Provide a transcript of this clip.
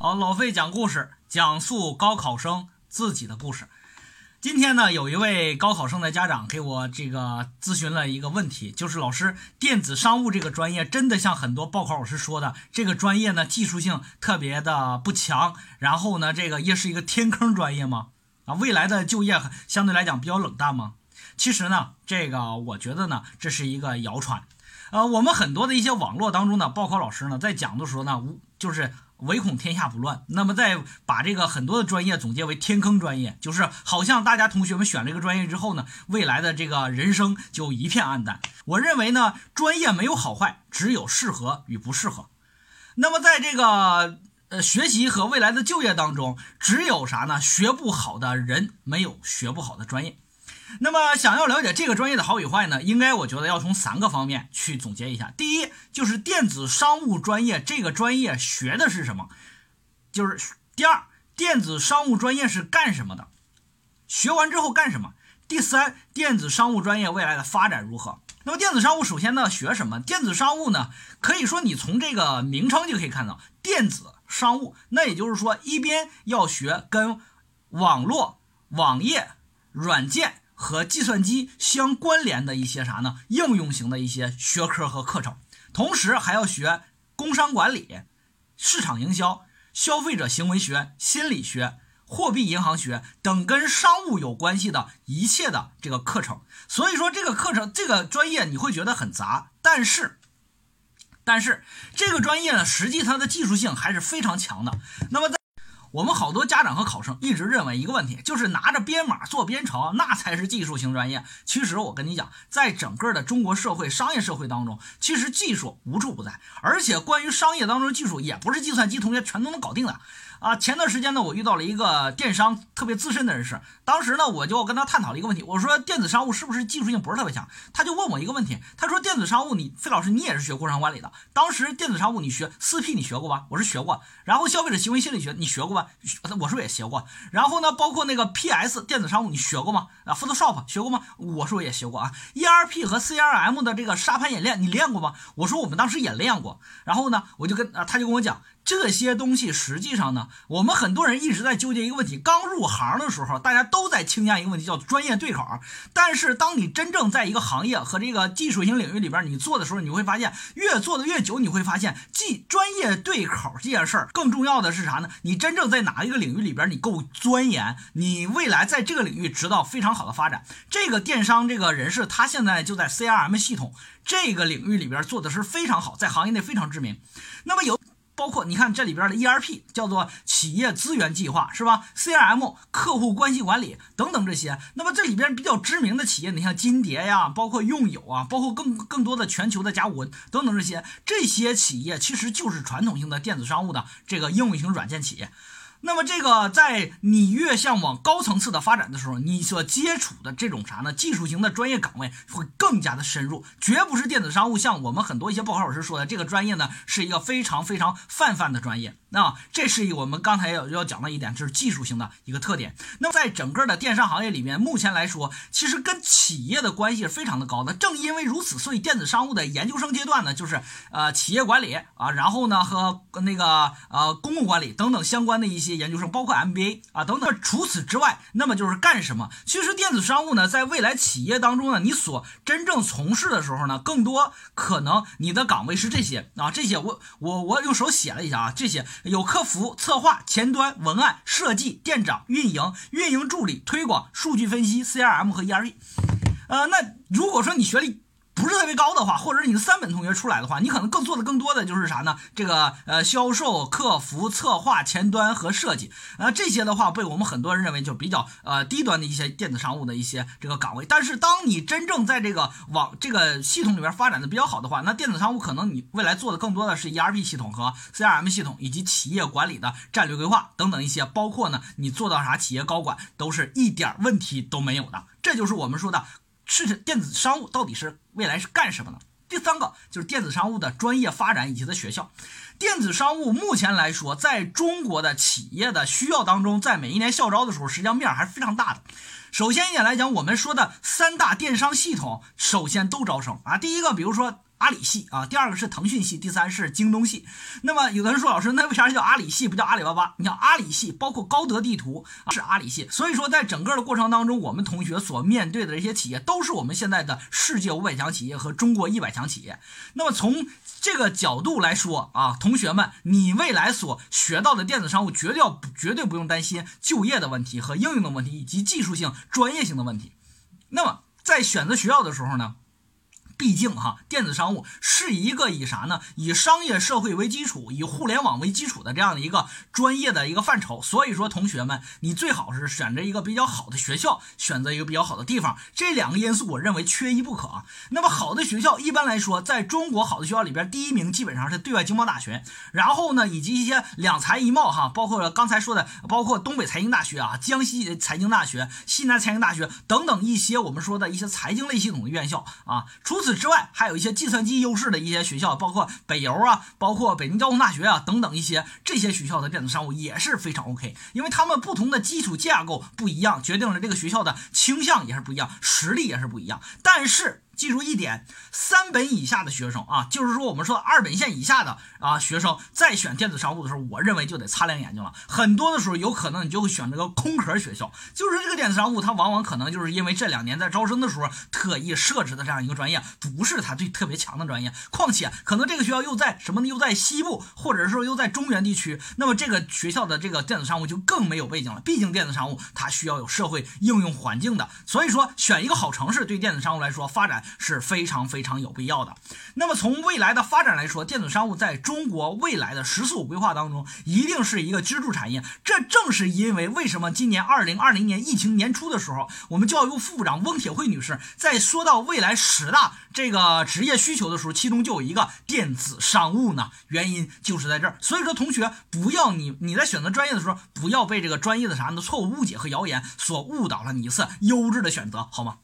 好，老费讲故事，讲述高考生自己的故事。今天呢，有一位高考生的家长给我这个咨询了一个问题，就是老师，电子商务这个专业真的像很多报考老师说的，这个专业呢技术性特别的不强，然后呢，这个也是一个天坑专业吗？啊，未来的就业相对来讲比较冷淡吗？其实呢，这个我觉得呢，这是一个谣传。呃，我们很多的一些网络当中的报考老师呢，在讲的时候呢，无就是。唯恐天下不乱，那么再把这个很多的专业总结为天坑专业，就是好像大家同学们选了一个专业之后呢，未来的这个人生就一片暗淡。我认为呢，专业没有好坏，只有适合与不适合。那么在这个呃学习和未来的就业当中，只有啥呢？学不好的人，没有学不好的专业。那么，想要了解这个专业的好与坏呢？应该我觉得要从三个方面去总结一下。第一，就是电子商务专业这个专业学的是什么？就是第二，电子商务专业是干什么的？学完之后干什么？第三，电子商务专业未来的发展如何？那么，电子商务首先呢，学什么？电子商务呢，可以说你从这个名称就可以看到，电子商务，那也就是说，一边要学跟网络、网页、软件。和计算机相关联的一些啥呢？应用型的一些学科和课程，同时还要学工商管理、市场营销、消费者行为学、心理学、货币银行学等跟商务有关系的一切的这个课程。所以说，这个课程这个专业你会觉得很杂，但是，但是这个专业呢，实际它的技术性还是非常强的。那么在我们好多家长和考生一直认为一个问题，就是拿着编码做编程，那才是技术型专业。其实我跟你讲，在整个的中国社会、商业社会当中，其实技术无处不在，而且关于商业当中的技术，也不是计算机同学全都能搞定的。啊，前段时间呢，我遇到了一个电商特别资深的人士，当时呢，我就跟他探讨了一个问题，我说电子商务是不是技术性不是特别强？他就问我一个问题，他说电子商务，你费老师你也是学工商管理的，当时电子商务你学四 P 你学过吧？我说学过，然后消费者行为心理学你学过？我说也学过，然后呢，包括那个 PS 电子商务你学过吗？啊，Photoshop 学过吗？我说也学过啊，ERP 和 CRM 的这个沙盘演练你练过吗？我说我们当时也练过，然后呢，我就跟啊，他就跟我讲。这些东西实际上呢，我们很多人一直在纠结一个问题：刚入行的时候，大家都在倾向一个问题，叫专业对口。但是，当你真正在一个行业和这个技术型领域里边你做的时候，你会发现，越做的越久，你会发现，技专业对口这件事儿，更重要的是啥呢？你真正在哪一个领域里边你够钻研，你未来在这个领域直到非常好的发展。这个电商这个人士，他现在就在 CRM 系统这个领域里边做的是非常好，在行业内非常知名。那么有。包括你看这里边的 ERP 叫做企业资源计划是吧？CRM 客户关系管理等等这些。那么这里边比较知名的企业，你像金蝶呀，包括用友啊，包括更更多的全球的甲骨文等等这些，这些企业其实就是传统性的电子商务的这个应用型软件企业。那么这个，在你越向往高层次的发展的时候，你所接触的这种啥呢？技术型的专业岗位会更加的深入，绝不是电子商务。像我们很多一些报考老师说的，这个专业呢是一个非常非常泛泛的专业。那这是我们刚才要要讲的一点，就是技术型的一个特点。那么在整个的电商行业里面，目前来说，其实跟企业的关系是非常的高的。正因为如此，所以电子商务的研究生阶段呢，就是呃企业管理啊，然后呢和那个呃公共管理等等相关的一些。些研究生包括 MBA 啊等等。除此之外，那么就是干什么？其实电子商务呢，在未来企业当中呢，你所真正从事的时候呢，更多可能你的岗位是这些啊，这些我我我用手写了一下啊，这些有客服、策划、前端、文案、设计、店长、运营、运营助理、推广、数据分析、CRM 和 ERP。呃，那如果说你学历，不是特别高的话，或者是你的三本同学出来的话，你可能更做的更多的就是啥呢？这个呃，销售、客服、策划、前端和设计，呃，这些的话被我们很多人认为就比较呃低端的一些电子商务的一些这个岗位。但是当你真正在这个网这个系统里边发展的比较好的话，那电子商务可能你未来做的更多的是 ERP 系统和 CRM 系统，以及企业管理的战略规划等等一些，包括呢你做到啥企业高管都是一点问题都没有的。这就是我们说的。是电子商务到底是未来是干什么呢？第三个就是电子商务的专业发展以及的学校。电子商务目前来说，在中国的企业的需要当中，在每一年校招的时候，实际上面还是非常大的。首先一点来讲，我们说的三大电商系统，首先都招生啊。第一个，比如说阿里系啊，第二个是腾讯系，第三是京东系。那么有的人说，老师，那为啥叫阿里系不叫阿里巴巴？你像阿里系，包括高德地图是阿里系。所以说，在整个的过程当中，我们同学所面对的这些企业，都是我们现在的世界五百强企业和中国一百强企业。那么从这个角度来说啊，同学们，你未来所学到的电子商务，绝对要绝对不用担心就业的问题和应用的问题，以及技术性、专业性的问题。那么在选择学校的时候呢？毕竟哈，电子商务是一个以啥呢？以商业社会为基础，以互联网为基础的这样的一个专业的一个范畴。所以说，同学们，你最好是选择一个比较好的学校，选择一个比较好的地方。这两个因素，我认为缺一不可啊。那么，好的学校一般来说，在中国好的学校里边，第一名基本上是对外经贸大学，然后呢，以及一些两财一贸哈，包括刚才说的，包括东北财经大学啊、江西财经大学、西南财经大学等等一些我们说的一些财经类系统的院校啊。除此。此之外，还有一些计算机优势的一些学校，包括北邮啊，包括北京交通大学啊等等一些这些学校的电子商务也是非常 OK，因为他们不同的基础架构不一样，决定了这个学校的倾向也是不一样，实力也是不一样，但是。记住一点，三本以下的学生啊，就是说我们说二本线以下的啊学生，在选电子商务的时候，我认为就得擦亮眼睛了。很多的时候，有可能你就会选这个空壳学校，就是这个电子商务，它往往可能就是因为这两年在招生的时候特意设置的这样一个专业，不是它最特别强的专业。况且，可能这个学校又在什么呢？又在西部，或者是说又在中原地区，那么这个学校的这个电子商务就更没有背景了。毕竟电子商务它需要有社会应用环境的，所以说选一个好城市，对电子商务来说发展。是非常非常有必要的。那么从未来的发展来说，电子商务在中国未来的“十四五”规划当中，一定是一个支柱产业。这正是因为为什么今年二零二零年疫情年初的时候，我们教育部副部长翁铁慧女士在说到未来十大这个职业需求的时候，其中就有一个电子商务呢？原因就是在这儿。所以说，同学不要你你在选择专业的时候，不要被这个专业的啥的错误误解和谣言所误导了你一次优质的选择，好吗？